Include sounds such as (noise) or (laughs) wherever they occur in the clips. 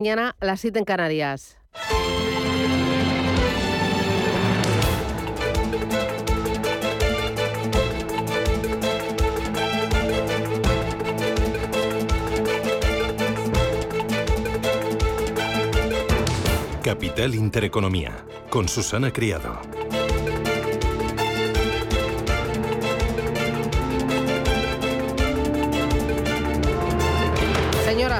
Mañana a las 7 en Canarias. Capital Intereconomía, con Susana Criado.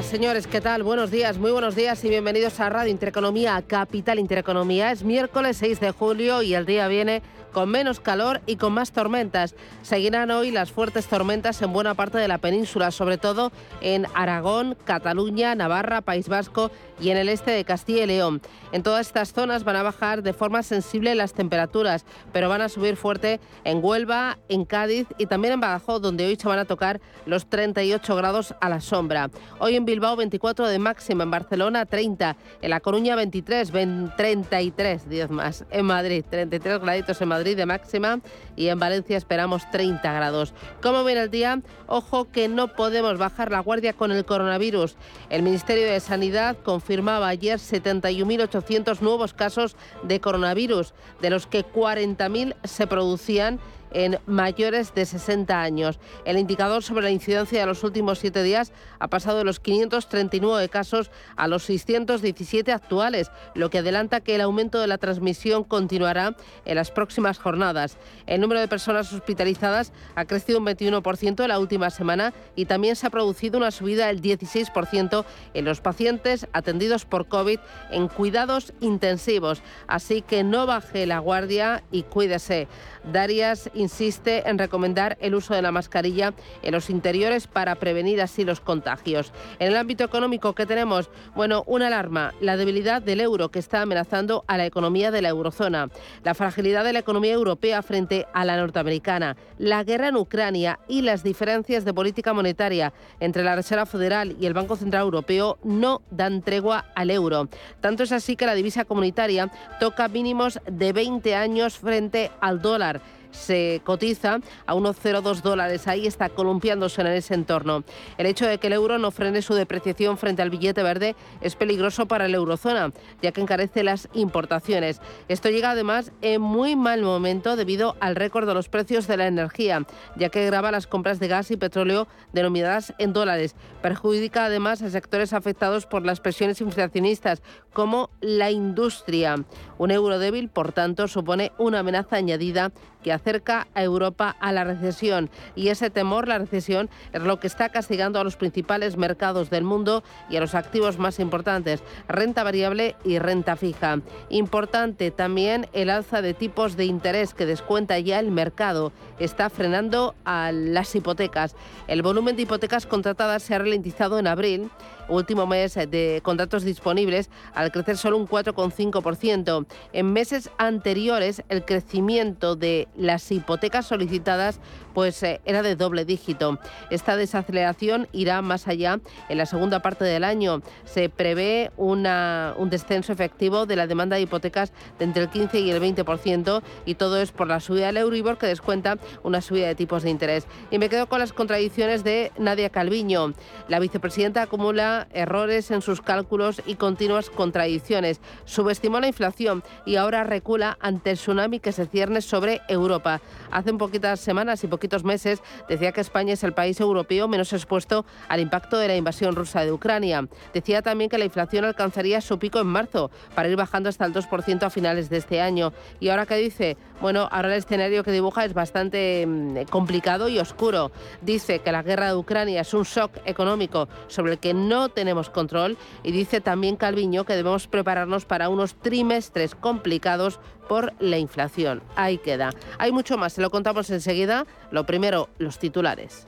Señores, ¿qué tal? Buenos días, muy buenos días y bienvenidos a Radio Intereconomía, Capital Intereconomía. Es miércoles 6 de julio y el día viene con menos calor y con más tormentas. Seguirán hoy las fuertes tormentas en buena parte de la península, sobre todo en Aragón, Cataluña, Navarra, País Vasco y en el este de Castilla y León. En todas estas zonas van a bajar de forma sensible las temperaturas, pero van a subir fuerte en Huelva, en Cádiz y también en Badajoz, donde hoy se van a tocar los 38 grados a la sombra. Hoy en Bilbao 24 de máxima, en Barcelona 30, en La Coruña 23, 33, 10 más, en Madrid 33 graditos en Madrid Madrid de máxima y en Valencia esperamos 30 grados. ¿Cómo viene el día? Ojo que no podemos bajar la guardia con el coronavirus. El Ministerio de Sanidad confirmaba ayer 71.800 nuevos casos de coronavirus, de los que 40.000 se producían en mayores de 60 años. El indicador sobre la incidencia de los últimos siete días ha pasado de los 539 casos a los 617 actuales, lo que adelanta que el aumento de la transmisión continuará en las próximas jornadas. El número de personas hospitalizadas ha crecido un 21% en la última semana y también se ha producido una subida del 16% en los pacientes atendidos por COVID en cuidados intensivos. Así que no baje la guardia y cuídese. Darias insiste en recomendar el uso de la mascarilla en los interiores para prevenir así los contagios. En el ámbito económico, ¿qué tenemos? Bueno, una alarma, la debilidad del euro que está amenazando a la economía de la eurozona, la fragilidad de la economía europea frente a la norteamericana, la guerra en Ucrania y las diferencias de política monetaria entre la Reserva Federal y el Banco Central Europeo no dan tregua al euro. Tanto es así que la divisa comunitaria toca mínimos de 20 años frente al dólar se cotiza a unos 0,2 dólares. Ahí está columpiándose en ese entorno. El hecho de que el euro no frene su depreciación frente al billete verde es peligroso para la eurozona, ya que encarece las importaciones. Esto llega además en muy mal momento debido al récord de los precios de la energía, ya que graba las compras de gas y petróleo denominadas en dólares. Perjudica además a sectores afectados por las presiones inflacionistas, como la industria. Un euro débil, por tanto, supone una amenaza añadida que acerca a Europa a la recesión. Y ese temor, la recesión, es lo que está castigando a los principales mercados del mundo y a los activos más importantes, renta variable y renta fija. Importante también el alza de tipos de interés que descuenta ya el mercado. Está frenando a las hipotecas. El volumen de hipotecas contratadas se ha ralentizado en abril último mes de contratos disponibles, al crecer solo un 4,5%. En meses anteriores, el crecimiento de las hipotecas solicitadas pues eh, era de doble dígito. Esta desaceleración irá más allá en la segunda parte del año. Se prevé una, un descenso efectivo de la demanda de hipotecas de entre el 15 y el 20% y todo es por la subida del Euribor que descuenta una subida de tipos de interés. Y me quedo con las contradicciones de Nadia Calviño. La vicepresidenta acumula errores en sus cálculos y continuas contradicciones. Subestimó la inflación y ahora recula ante el tsunami que se cierne sobre Europa. Hace poquitas semanas y poquitos meses decía que España es el país europeo menos expuesto al impacto de la invasión rusa de Ucrania. Decía también que la inflación alcanzaría su pico en marzo para ir bajando hasta el 2% a finales de este año. ¿Y ahora qué dice? Bueno, ahora el escenario que dibuja es bastante mm, complicado y oscuro. Dice que la guerra de Ucrania es un shock económico sobre el que no tenemos control y dice también Calviño que debemos prepararnos para unos trimestres complicados por la inflación. Ahí queda. Hay mucho más, se lo contamos enseguida. Lo primero, los titulares.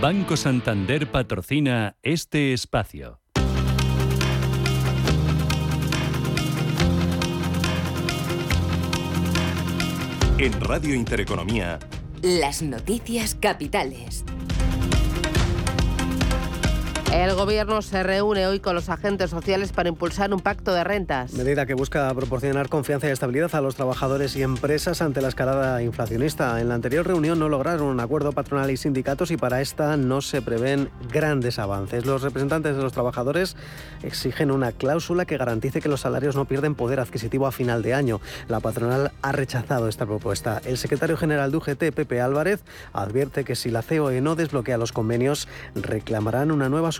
Banco Santander patrocina este espacio. En Radio Intereconomía. Las noticias capitales. El gobierno se reúne hoy con los agentes sociales para impulsar un pacto de rentas. Medida que busca proporcionar confianza y estabilidad a los trabajadores y empresas ante la escalada inflacionista. En la anterior reunión no lograron un acuerdo patronal y sindicatos y para esta no se prevén grandes avances. Los representantes de los trabajadores exigen una cláusula que garantice que los salarios no pierden poder adquisitivo a final de año. La patronal ha rechazado esta propuesta. El secretario general de UGT, Pepe Álvarez, advierte que si la COE no desbloquea los convenios, reclamarán una nueva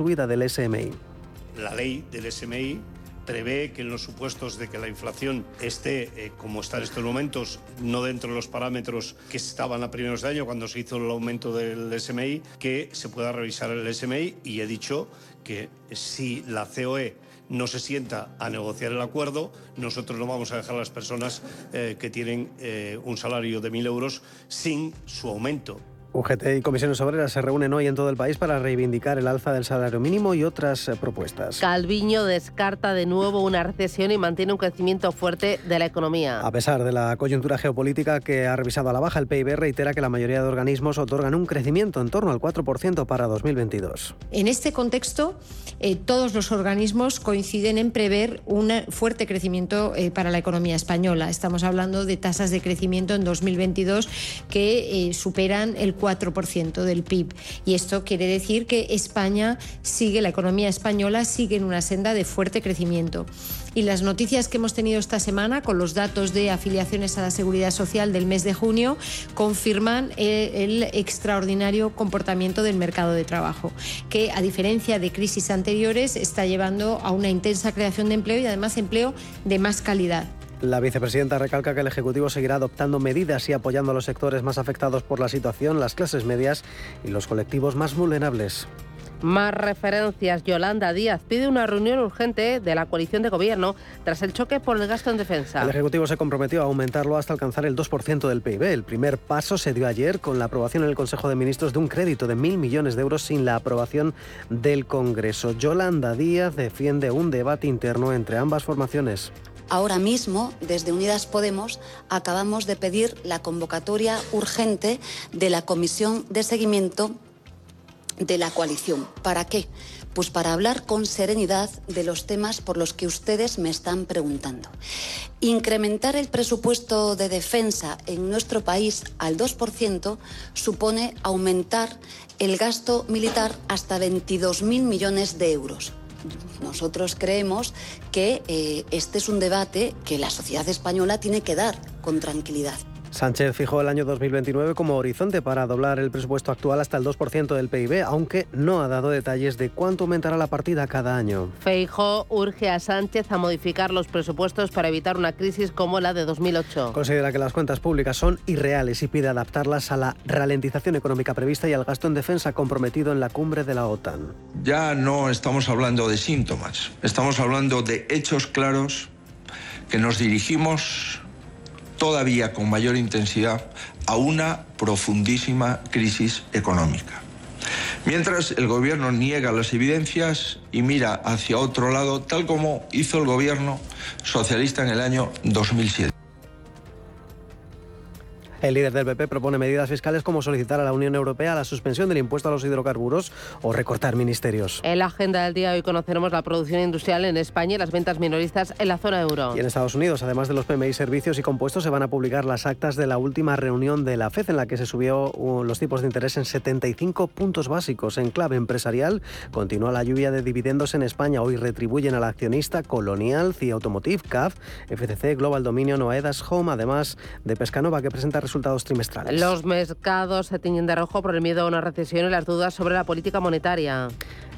La ley del SMI prevé que en los supuestos de que la inflación esté, eh, como está en estos momentos, no dentro de los parámetros que estaban a primeros de año cuando se hizo el aumento del SMI, que se pueda revisar el SMI y he dicho que si la COE no se sienta a negociar el acuerdo, nosotros no vamos a dejar a las personas eh, que tienen eh, un salario de 1.000 euros sin su aumento. UGT y comisiones obreras se reúnen hoy en todo el país para reivindicar el alza del salario mínimo y otras eh, propuestas. Calviño descarta de nuevo una recesión y mantiene un crecimiento fuerte de la economía. A pesar de la coyuntura geopolítica que ha revisado a la baja, el PIB reitera que la mayoría de organismos otorgan un crecimiento en torno al 4% para 2022. En este contexto, eh, todos los organismos coinciden en prever un fuerte crecimiento eh, para la economía española. Estamos hablando de tasas de crecimiento en 2022 que superan el 4% del PIB. Y esto quiere decir que España sigue, la economía española sigue en una senda de fuerte crecimiento. Y las noticias que hemos tenido esta semana con los datos de afiliaciones a la seguridad social del mes de junio confirman el, extraordinario comportamiento del mercado de trabajo, que a diferencia de crisis anteriores está llevando a una intensa creación de empleo y además empleo de más calidad. La vicepresidenta recalca que el Ejecutivo seguirá adoptando medidas y apoyando a los sectores más afectados por la situación, las clases medias y los colectivos más vulnerables. Más referencias. Yolanda Díaz pide una reunión urgente de la coalición de gobierno tras el choque por el gasto en defensa. El Ejecutivo se comprometió a aumentarlo hasta alcanzar el 2% del PIB. El primer paso se dio ayer con la aprobación en el Consejo de Ministros de un crédito de mil millones de euros sin la aprobación del Congreso. Yolanda Díaz defiende un debate interno entre ambas formaciones. Ahora mismo, desde Unidas Podemos, acabamos de pedir la convocatoria urgente de la Comisión de Seguimiento de la coalición. ¿Para qué? Pues para hablar con serenidad de los temas por los que ustedes me están preguntando. Incrementar el presupuesto de defensa en nuestro país al 2% supone aumentar el gasto militar hasta 22.000 millones de euros nosotros creemos que eh, este es un debate que la sociedad española tiene que dar con tranquilidad. Sánchez fijó el año 2029 como horizonte para doblar el presupuesto actual hasta el 2% del PIB, aunque no ha dado detalles de cuánto aumentará la partida cada año. Feijó urge a Sánchez a modificar los presupuestos para evitar una crisis como la de 2008. Considera que las cuentas públicas son irreales y pide adaptarlas a la ralentización económica prevista y al gasto en defensa comprometido en la cumbre de la OTAN. Ya no estamos hablando de síntomas, estamos hablando de hechos claros que nos dirigimos todavía con mayor intensidad a una profundísima crisis económica. Mientras el gobierno niega las evidencias y mira hacia otro lado, tal como hizo el gobierno socialista en el año 2007. El líder del PP propone medidas fiscales como solicitar a la Unión Europea la suspensión del impuesto a los hidrocarburos o recortar ministerios. En la agenda del día hoy conoceremos la producción industrial en España y las ventas minoristas en la zona euro. Y en Estados Unidos, además de los PMI servicios y compuestos, se van a publicar las actas de la última reunión de la FED en la que se subió uh, los tipos de interés en 75 puntos básicos. En clave empresarial, continúa la lluvia de dividendos en España. Hoy retribuyen al accionista Colonial, CIA Automotive, CAF, FCC, Global Dominion, Oedas Home, además de Pescanova, que presenta resultados trimestrales. Los mercados se tiñen de rojo por el miedo a una recesión y las dudas sobre la política monetaria.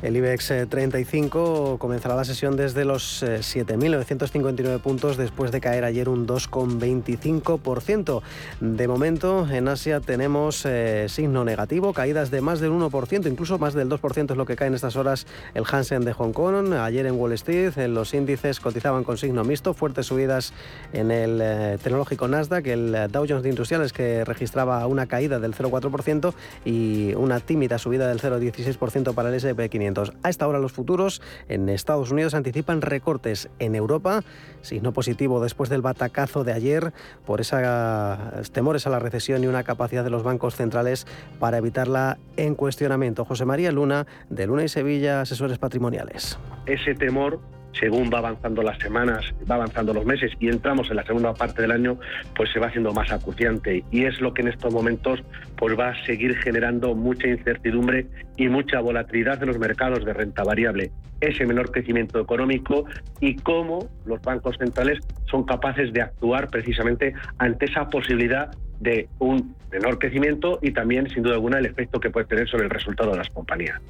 El IBEX 35 eh, comenzará la sesión desde los 7.959 eh, puntos después de caer ayer un 2,25%. De momento en Asia tenemos eh, signo negativo, caídas de más del 1%, incluso más del 2% es lo que cae en estas horas el Hansen de Hong Kong. Ayer en Wall Street los índices cotizaban con signo mixto, fuertes subidas en el tecnológico Nasdaq, el Dow Jones de Industrial que registraba una caída del 0,4% y una tímida subida del 0,16% para el SP500. A esta hora los futuros en Estados Unidos anticipan recortes en Europa, signo positivo después del batacazo de ayer por esos temores a la recesión y una capacidad de los bancos centrales para evitarla en cuestionamiento. José María Luna, de Luna y Sevilla, asesores patrimoniales. Ese temor según va avanzando las semanas, va avanzando los meses y entramos en la segunda parte del año, pues se va haciendo más acuciante y es lo que en estos momentos pues va a seguir generando mucha incertidumbre y mucha volatilidad de los mercados de renta variable, ese menor crecimiento económico y cómo los bancos centrales son capaces de actuar precisamente ante esa posibilidad de un menor crecimiento y también, sin duda alguna, el efecto que puede tener sobre el resultado de las compañías.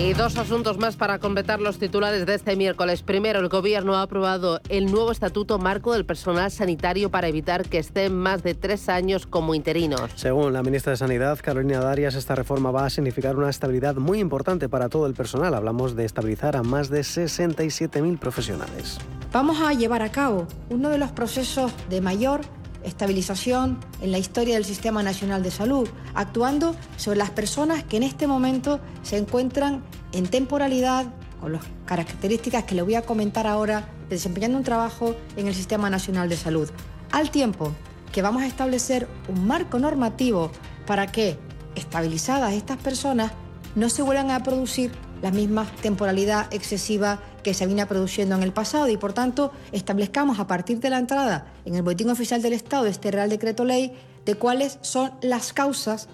Y dos asuntos más para completar los titulares de este miércoles. Primero, el Gobierno ha aprobado el nuevo Estatuto Marco del Personal Sanitario para evitar que estén más de tres años como interinos. Según la ministra de Sanidad, Carolina Darias, esta reforma va a significar una estabilidad muy importante para todo el personal. Hablamos de estabilizar a más de 67.000 profesionales. Vamos a llevar a cabo uno de los procesos de mayor estabilización en la historia del Sistema Nacional de Salud, actuando sobre las personas que en este momento se encuentran en temporalidad, con las características que le voy a comentar ahora, desempeñando un trabajo en el Sistema Nacional de Salud, al tiempo que vamos a establecer un marco normativo para que, estabilizadas estas personas, no se vuelvan a producir la misma temporalidad excesiva que se viene produciendo en el pasado y por tanto establezcamos a partir de la entrada en el Boletín Oficial del Estado este Real Decreto Ley de cuáles son las causas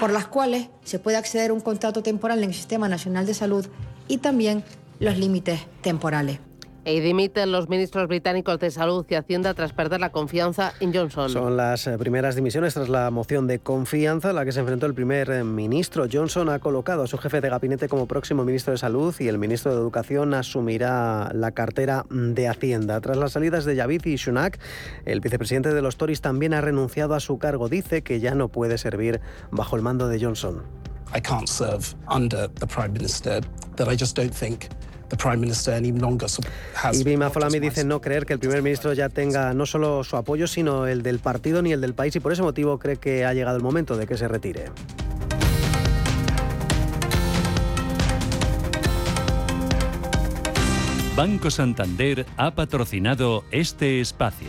por las cuales se puede acceder a un contrato temporal en el Sistema Nacional de Salud y también los límites temporales. Y dimiten los ministros británicos de Salud y Hacienda tras perder la confianza en Johnson. Son las eh, primeras dimisiones tras la moción de confianza a la que se enfrentó el primer eh, ministro. Johnson ha colocado a su jefe de gabinete como próximo ministro de Salud y el ministro de Educación asumirá la cartera de Hacienda. Tras las salidas de Javid y Sunak, el vicepresidente de los Tories también ha renunciado a su cargo. Dice que ya no puede servir bajo el mando de Johnson. I can't serve under the Prime Minister, that I just don't think y Bima Folami dice no creer que el primer ministro ya tenga no solo su apoyo, sino el del partido ni el del país y por ese motivo cree que ha llegado el momento de que se retire. Banco Santander ha patrocinado este espacio.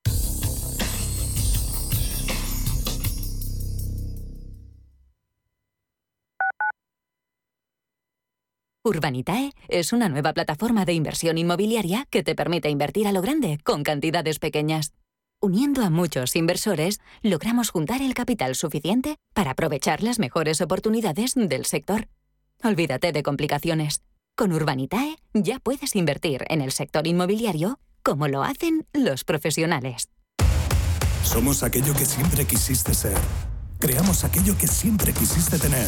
Urbanitae es una nueva plataforma de inversión inmobiliaria que te permite invertir a lo grande con cantidades pequeñas. Uniendo a muchos inversores, logramos juntar el capital suficiente para aprovechar las mejores oportunidades del sector. Olvídate de complicaciones. Con Urbanitae ya puedes invertir en el sector inmobiliario como lo hacen los profesionales. Somos aquello que siempre quisiste ser. Creamos aquello que siempre quisiste tener.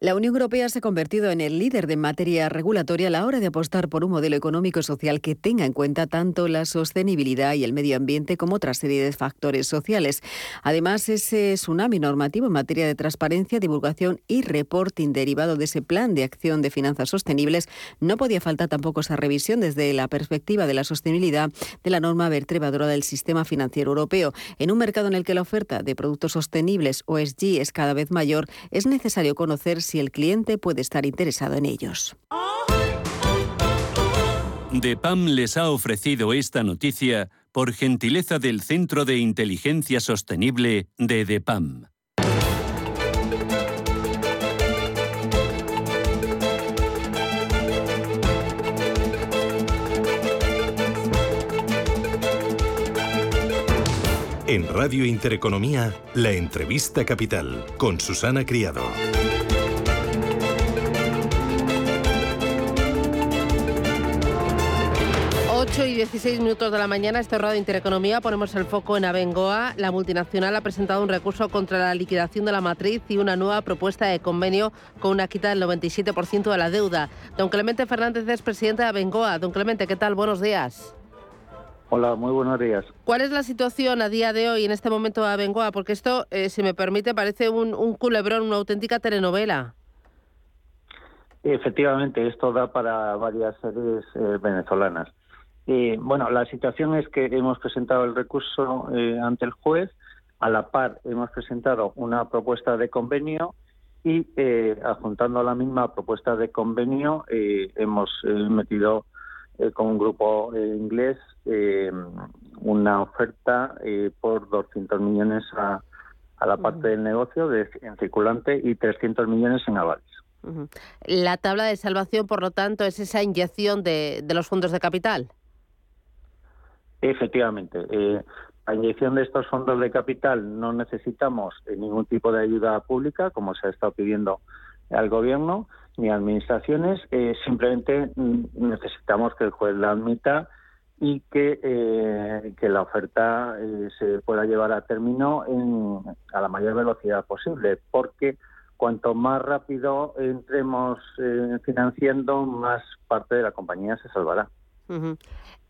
La Unión Europea se ha convertido en el líder de materia regulatoria a la hora de apostar por un modelo económico social que tenga en cuenta tanto la sostenibilidad y el medio ambiente como otra serie de factores sociales. Además, ese tsunami normativo en materia de transparencia, divulgación y reporting derivado de ese plan de acción de finanzas sostenibles, no podía faltar tampoco esa revisión desde la perspectiva de la sostenibilidad de la norma vertebradora del sistema financiero europeo. En un mercado en el que la oferta de productos sostenibles o ESG es cada vez mayor, es necesario conocer si el cliente puede estar interesado en ellos. DEPAM les ha ofrecido esta noticia por gentileza del Centro de Inteligencia Sostenible de DEPAM. En Radio Intereconomía, la entrevista capital con Susana Criado. 8 y 16 minutos de la mañana, este Radio Intereconomía, ponemos el foco en Abengoa. La multinacional ha presentado un recurso contra la liquidación de la matriz y una nueva propuesta de convenio con una quita del 97% de la deuda. Don Clemente Fernández es presidente de Abengoa. Don Clemente, ¿qué tal? Buenos días. Hola, muy buenos días. ¿Cuál es la situación a día de hoy, en este momento de Abengoa? Porque esto, eh, si me permite, parece un, culebrón, una auténtica telenovela. Efectivamente, esto da para varias series eh, venezolanas. Eh, bueno, la situación es que hemos presentado el recurso eh, ante el juez, a la par hemos presentado una propuesta de convenio y eh, adjuntando la misma propuesta de convenio hemos metido con un grupo inglés una oferta por 200 millones a, la parte del negocio de, en circulante y 300 millones en avales. La tabla de salvación, por lo tanto, es esa inyección de los fondos de capital. Efectivamente. Eh, la inyección de estos fondos de capital no necesitamos ningún tipo de ayuda pública, como se ha estado pidiendo al Gobierno ni a administraciones. Eh, simplemente mm, necesitamos que el juez la admita y que, eh, la oferta eh, se pueda llevar a término en, a la mayor velocidad posible, porque cuanto más rápido entremos financiando, más parte de la compañía se salvará.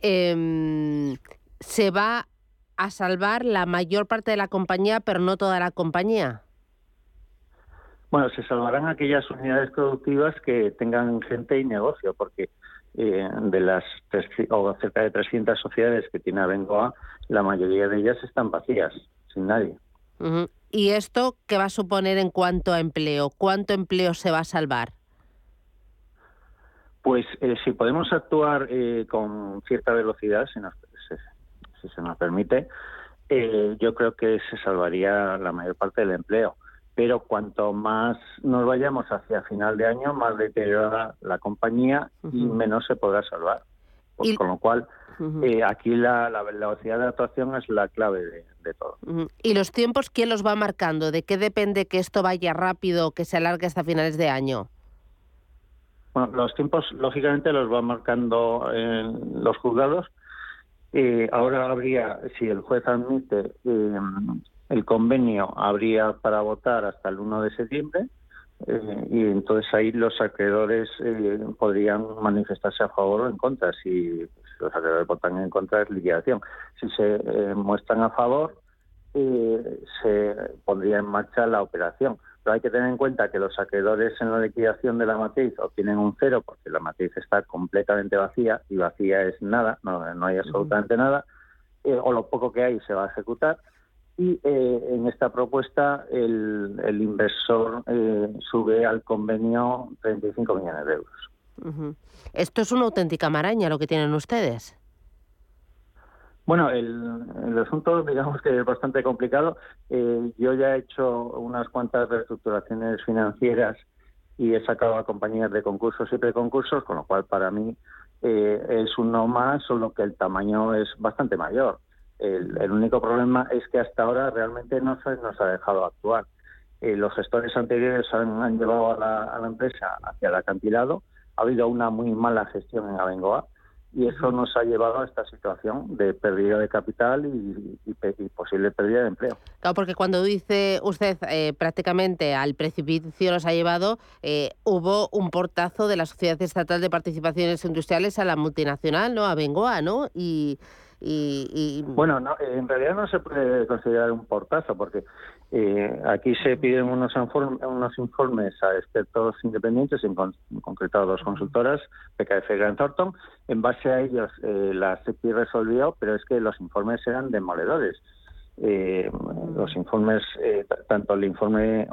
Em, se va a salvar la mayor parte de la compañía, pero no toda la compañía. Bueno, se salvarán aquellas unidades productivas que tengan gente y negocio, porque eh, de las o cerca de 300 sociedades que tiene Abengoa, la mayoría de ellas están vacías, sin nadie. ¿Y esto qué va a suponer en cuanto a empleo? ¿Cuánto empleo se va a salvar? Pues eh, si podemos actuar eh, con cierta velocidad, si, si, se nos permite, eh, yo creo que se salvaría la mayor parte del empleo. Pero cuanto más nos vayamos hacia final de año, más deteriorará la compañía y menos se podrá salvar. Pues, con lo cual, aquí la, velocidad de actuación es la clave de, todo. ¿Y los tiempos quién los va marcando? ¿De qué depende que esto vaya rápido o que se alargue hasta finales de año? Los tiempos, lógicamente, los va marcando en los juzgados. Eh, ahora habría, si el juez admite eh, el convenio, habría para votar hasta el 1 de septiembre. Eh, y entonces ahí los acreedores podrían manifestarse a favor o en contra. Si los acreedores votan en contra, es liquidación. Si se muestran a favor, se pondría en marcha la operación hay que tener en cuenta que los acreedores en la liquidación de la matriz obtienen un cero porque la matriz está completamente vacía y vacía es nada, no, hay absolutamente nada, eh, o lo poco que hay se va a ejecutar. Y eh, en esta propuesta el, inversor eh, sube al convenio 35 millones de euros. Esto es una auténtica maraña lo que tienen ustedes. Bueno, el, asunto, digamos que es bastante complicado. Eh, yo ya he hecho unas cuantas reestructuraciones financieras y he sacado a compañías de concursos y preconcursos, con lo cual para mí eh, es uno más, solo que el tamaño es bastante mayor. El, único problema es que hasta ahora realmente no se nos ha dejado actuar. Eh, los gestores anteriores han, llevado a la, a la, empresa hacia el acantilado. Ha habido una muy mala gestión en Abengoa y eso nos ha llevado a esta situación de pérdida de capital y, posible pérdida de empleo. Claro, porque cuando dice usted eh, prácticamente al precipicio nos ha llevado, eh, hubo un portazo de la Sociedad Estatal de Participaciones Industriales a la multinacional, ¿no? A Bengoa, ¿no? Y, y, Bueno, no, en realidad no se puede considerar un portazo porque eh, aquí se piden unos, informes a expertos independientes, en, concreto dos consultoras, PKF y Grant Thornton. En base a ellos eh, la CEPI resolvió, pero es que los informes eran demoledores. Eh, los informes, eh, tanto el informe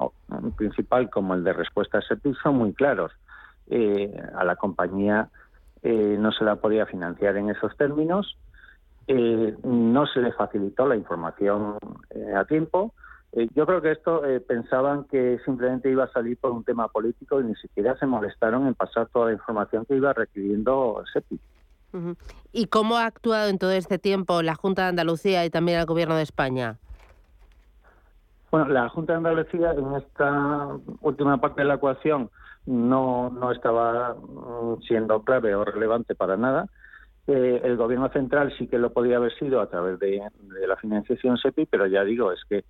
principal como el de respuesta a CEPI son muy claros. a la compañía no se la podía financiar en esos términos eh, no se le facilitó la información eh, a tiempo. Eh, yo creo que esto pensaban que simplemente iba a salir por un tema político y ni siquiera se molestaron en pasar toda la información que iba requiriendo SEPI. ¿Y cómo ha actuado en todo este tiempo la Junta de Andalucía y también el Gobierno de España? Bueno, la Junta de Andalucía en esta última parte de la ecuación no, no estaba mm, siendo clave o relevante para nada. Eh, el gobierno central sí que lo podía haber sido a través de, la financiación SEPI, pero ya digo, es que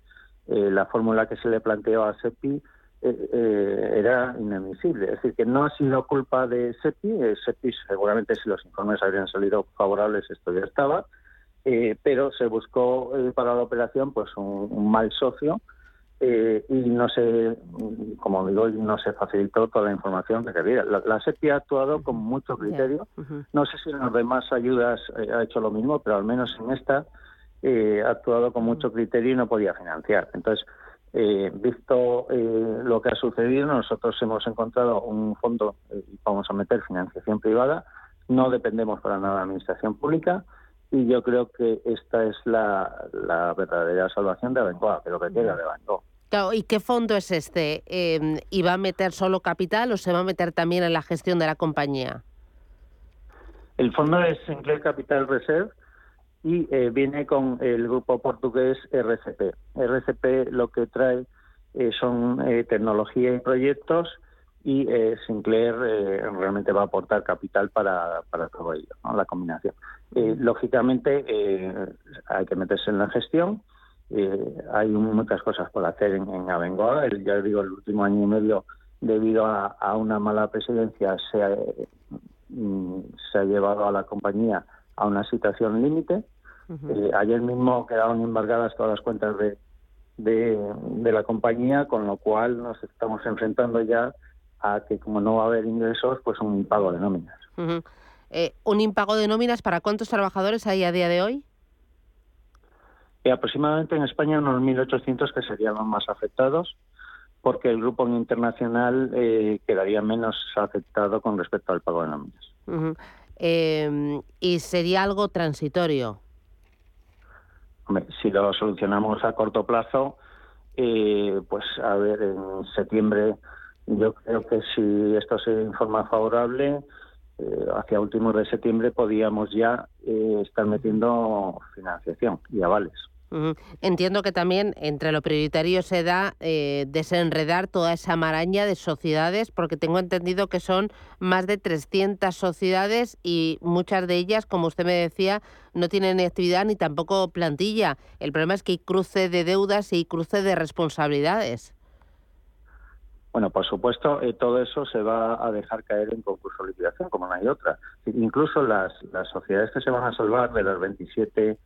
eh, la fórmula que se le planteó a SEPI eh, era inadmisible. Es decir, que no ha sido culpa de SEPI. SEPI seguramente si los informes habrían salido favorables esto ya estaba, pero se buscó para la operación pues un mal socio eh, y no se, como digo, no se facilitó toda la información que había. La, la SEPI ha actuado con mucho criterio. No sé si en las demás ayudas eh, ha hecho lo mismo, pero al menos en esta eh, actuado con mucho criterio y no podía financiar. Entonces, visto lo que ha sucedido, nosotros hemos encontrado un fondo y vamos a meter financiación privada. No dependemos para nada de la administración pública y yo creo que esta es la, verdadera salvación de Abengoa, que lo que queda de Abengoa. ¿Y qué fondo es este? Eh, ¿Y va a meter solo capital o se va a meter también en la gestión de la compañía? El fondo es Sinclair Capital Reserve y eh, viene con el grupo portugués RCP. RCP lo que trae eh, son eh, tecnología y proyectos y Sinclair realmente va a aportar capital para, para todo ello, la combinación. lógicamente hay que meterse en la gestión eh, hay muchas cosas por hacer en, en Abengoa. El, ya digo, el último año y medio, debido a, una mala presidencia, se ha, mm, se ha llevado a la compañía a una situación límite. Eh, ayer mismo quedaron embargadas todas las cuentas de, de, la compañía, con lo cual nos estamos enfrentando ya a que como no va a haber ingresos, pues un impago de nóminas. Eh, ¿Un impago de nóminas para cuántos trabajadores hay a día de hoy? aproximadamente en España unos 1.800 que serían los más afectados, porque el grupo internacional eh, quedaría menos afectado con respecto al pago de nóminas. Em, ¿Y sería algo transitorio? si lo solucionamos a corto plazo, eh, pues a ver, en septiembre yo creo que si esto se informa favorable, eh, hacia últimos de septiembre podíamos ya estar metiendo financiación y avales. Entiendo que también entre lo prioritario se da eh, desenredar toda esa maraña de sociedades, porque tengo entendido que son más de 300 sociedades y muchas de ellas, como usted me decía, no tienen actividad ni tampoco plantilla. El problema es que hay cruce de deudas y cruce de responsabilidades. Bueno, por supuesto, eh, todo eso se va a dejar caer en concurso de liquidación, como no hay otra. Incluso las, las sociedades que se van a salvar de las 27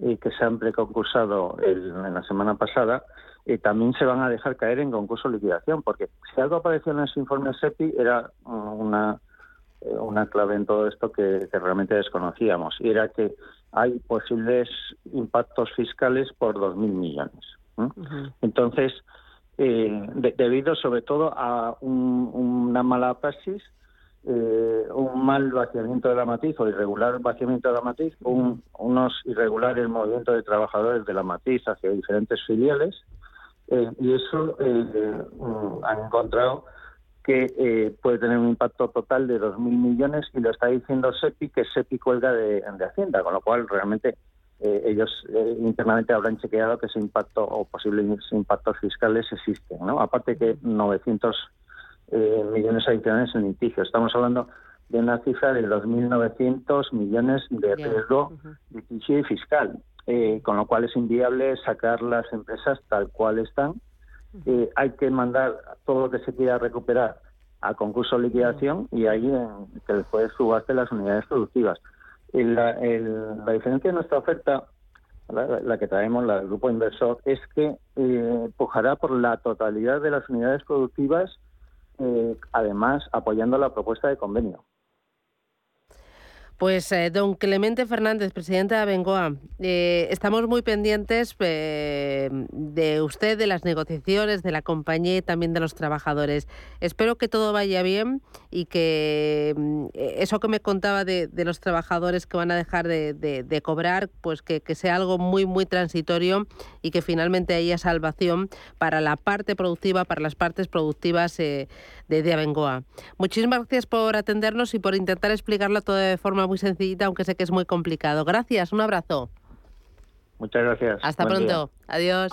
eh, que se han preconcursado en la semana pasada, eh, también se van a dejar caer en concurso de liquidación, porque si algo apareció en ese informe SEPI era una, eh, una clave en todo esto que, realmente desconocíamos, y era que hay posibles impactos fiscales por 2.000 millones. Entonces, debido sobre todo a una mala praxis eh, un mal vaciamiento de la matriz o irregular vaciamiento de la matriz, un, unos irregulares movimientos de trabajadores de la matriz hacia diferentes filiales, eh, y eso eh, mm, han encontrado que puede tener un impacto total de 2.000 millones y lo está diciendo SEPI, que SEPI cuelga de, de Hacienda, con lo cual realmente ellos internamente habrán chequeado que ese impacto o posibles impactos fiscales existen. ¿no? Aparte que 900 eh, millones adicionales en litigio. Estamos hablando de una cifra de 2.900 millones de riesgo litigio y fiscal, eh, con lo cual es inviable sacar las empresas tal cual están. Eh, hay que mandar todo lo que se quiera recuperar a concurso de liquidación y ahí que después subaste las unidades productivas. la, diferencia de nuestra oferta, la, que traemos, la del grupo inversor, es que pujará por la totalidad de las unidades productivas eh, además apoyando la propuesta de convenio. Pues eh, don Clemente Fernández, presidente de Abengoa, eh, estamos muy pendientes eh, de usted, de las negociaciones, de la compañía y también de los trabajadores. Espero que todo vaya bien y que mm, eso que me contaba de, los trabajadores que van a dejar de, cobrar, pues que, sea algo muy, muy transitorio y que finalmente haya salvación para la parte productiva, para las partes productivas de, de Abengoa. Muchísimas gracias por atendernos y por intentar explicarlo todo de forma muy sencillita, aunque sé que es muy complicado. Gracias, un abrazo. Muchas gracias. Hasta pronto. Adiós.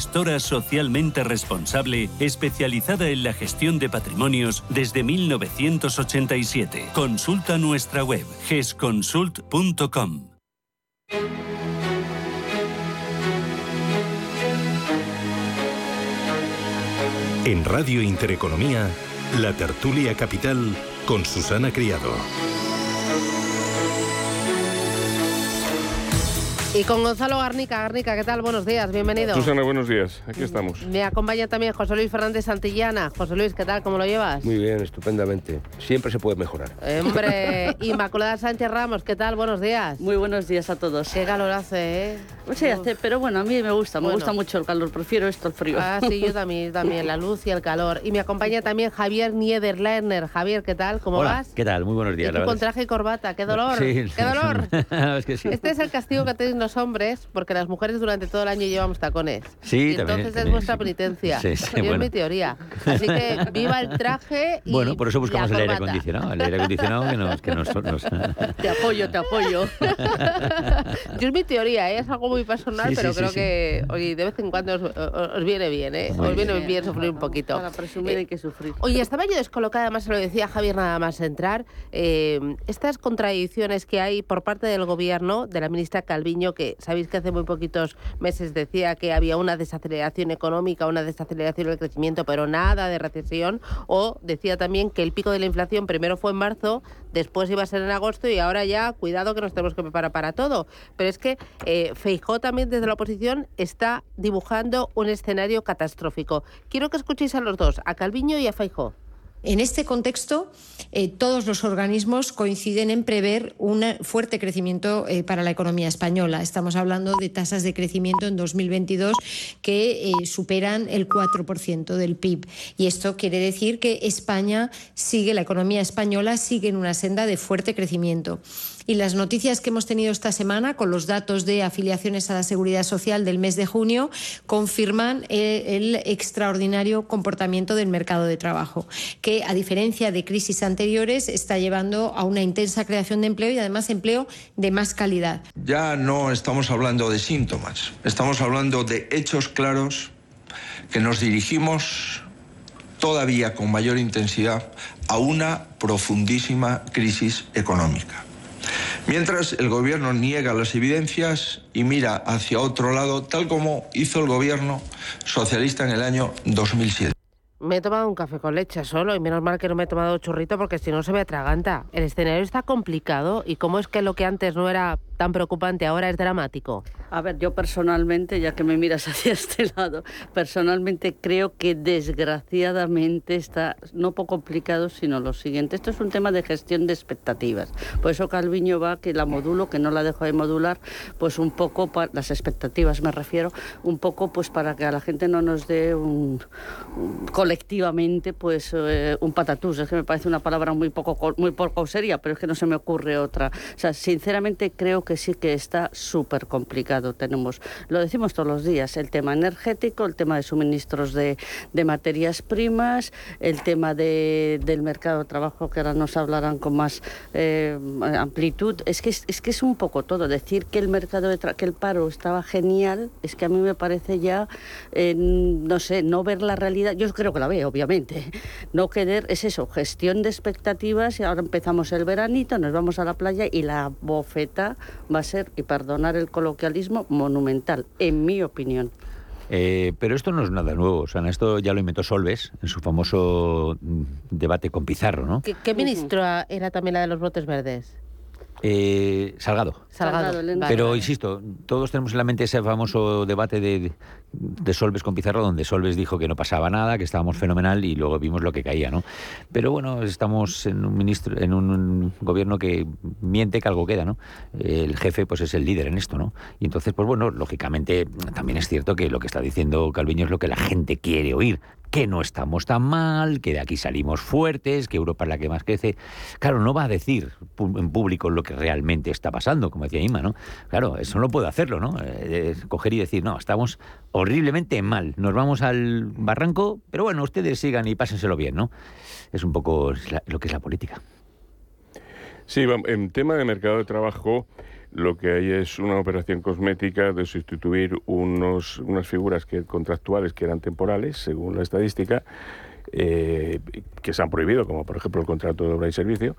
gestora socialmente responsable especializada en la gestión de patrimonios desde 1987. Consulta nuestra web gesconsult.com. En Radio Intereconomía, la tertulia capital con Susana Criado. Y con Gonzalo Garnica. Garnica, ¿qué tal? Buenos días, bienvenido. Susana, buenos días. Aquí estamos. Me acompaña también José Luis Fernández Santillana. José Luis, ¿qué tal? ¿Cómo lo llevas? Muy bien, estupendamente. Siempre se puede mejorar. Hombre, (laughs) Inmaculada Sánchez Ramos, ¿qué tal? Buenos días. Muy buenos días a todos. Qué calor hace, ¿eh? Sí, hace, pero bueno, a mí me gusta, me gusta mucho el calor, prefiero esto al frío. Ah, sí, yo (laughs) también, también, la luz y el calor. Y me acompaña también Javier Niederlerner. Javier, ¿qué tal? ¿Cómo Hola, vas? ¿qué tal? Muy buenos días. Y tú con traje y corbata, qué dolor, Sí, qué dolor. (laughs) es que sí. Este es el castigo que tenéis los hombres, porque las mujeres durante todo el año llevamos tacones. Sí, y también, entonces es también, vuestra sí. penitencia. Sí, sí, Yo es bueno. mi teoría. (laughs) Así que viva el traje y Bueno, por eso buscamos el aire acondicionado. El aire acondicionado que nos... Que nos, nos- Te apoyo, te apoyo. (laughs) Yo es mi teoría, ¿eh? es algo muy personal, Sí, pero sí, creo sí, que oye, de vez en cuando os, os- os viene bien, ¿eh? Muy os viene bien. bien sufrir un poquito. Para presumir hay que sufrir. Oye, estaba yo descolocada, además se lo decía Javier nada más entrar, eh, estas contradicciones que hay por parte del gobierno, de la ministra Calviño, que sabéis que hace muy poquitos meses decía que había una desaceleración económica, una desaceleración del crecimiento, pero nada de recesión, o decía también que el pico de la inflación primero fue en marzo, después iba a ser en agosto y ahora ya, cuidado que nos tenemos que preparar para todo. Pero es que eh, Feijó también desde la oposición está dibujando un escenario catastrófico. Quiero que escuchéis a los dos, a Calviño y a Feijó. En este contexto, eh, todos los organismos coinciden en prever un fuerte crecimiento eh, para la economía española. Estamos hablando de tasas de crecimiento en 2022 que eh, superan el 4% del PIB. Y esto quiere decir que España sigue, la economía española sigue en una senda de fuerte crecimiento. Y las noticias que hemos tenido esta semana con los datos de afiliaciones a la seguridad social del mes de junio confirman el extraordinario comportamiento del mercado de trabajo, que a diferencia de crisis anteriores está llevando a una intensa creación de empleo y además empleo de más calidad. Ya no estamos hablando de síntomas, estamos hablando de hechos claros que nos dirigimos todavía con mayor intensidad a una profundísima crisis económica. Mientras el gobierno niega las evidencias y mira hacia otro lado, tal como hizo el gobierno socialista en el año 2007. Me he tomado un café con leche solo y menos mal que no me he tomado churrito porque si no se me atraganta. El escenario está complicado y cómo es que lo que antes no era tan preocupante ahora es dramático. A ver, yo personalmente, ya que me miras (laughs) hacia este lado, personalmente creo que desgraciadamente está no poco complicado, sino lo siguiente. Esto es un tema de gestión de expectativas. Por eso Calviño va que la modulo, que no la dejo de modular, pues un poco para las expectativas me refiero, un poco pues para que a la gente no nos dé un, un- colectivamente pues eh, un patatús. Es que me parece una palabra muy poco co- muy poco seria, pero es que no se me ocurre otra. O sea, sinceramente creo que sí que está súper complicado. Tenemos, lo decimos todos los días, el tema energético, el tema de suministros de, de materias primas, el tema de- del mercado de trabajo, que ahora nos hablarán con más eh, amplitud. Es que es, es que es un poco todo. Decir que el mercado de que el paro estaba genial, es que a mí me parece ya, eh, no sé, no ver la realidad. Yo creo que la obviamente. No querer, es eso, gestión de expectativas y ahora empezamos el veranito, nos vamos a la playa y la bofeta va a ser, y perdonar el coloquialismo, monumental, en mi opinión. Eh, pero esto no es nada nuevo. O sea, esto ya lo inventó Solves en su famoso mm, debate con Pizarro, ¿no? ¿Qué, qué ministra era también la de los brotes verdes? Eh, Salgado. Salgado. Pero vale. insisto, todos tenemos en la mente ese famoso debate de, de Solves con Pizarro, donde Solves dijo que no pasaba nada, que estábamos fenomenal y luego vimos lo que caía, ¿no? Pero bueno, estamos en un ministro, en un gobierno que miente que algo queda, ¿no? El jefe, pues es el líder en esto, ¿no? Y entonces, pues bueno, lógicamente también es cierto que lo que está diciendo Calviño es lo que la gente quiere oír, que no estamos tan mal, que de aquí salimos fuertes, que Europa es la que más crece. Claro, no va a decir en público lo que realmente está pasando, como decía Inma, ¿no? Claro, eso no puede hacerlo, ¿no? Eh, coger y decir, no, estamos horriblemente mal, nos vamos al barranco, pero bueno, ustedes sigan y pásenselo bien, ¿no? Es un poco lo que es la política. Sí, en tema de mercado de trabajo, lo que hay es una operación cosmética de sustituir unos, unas figuras que, contractuales que eran temporales, según la estadística, eh, que se han prohibido, como por ejemplo el contrato de obra y servicio,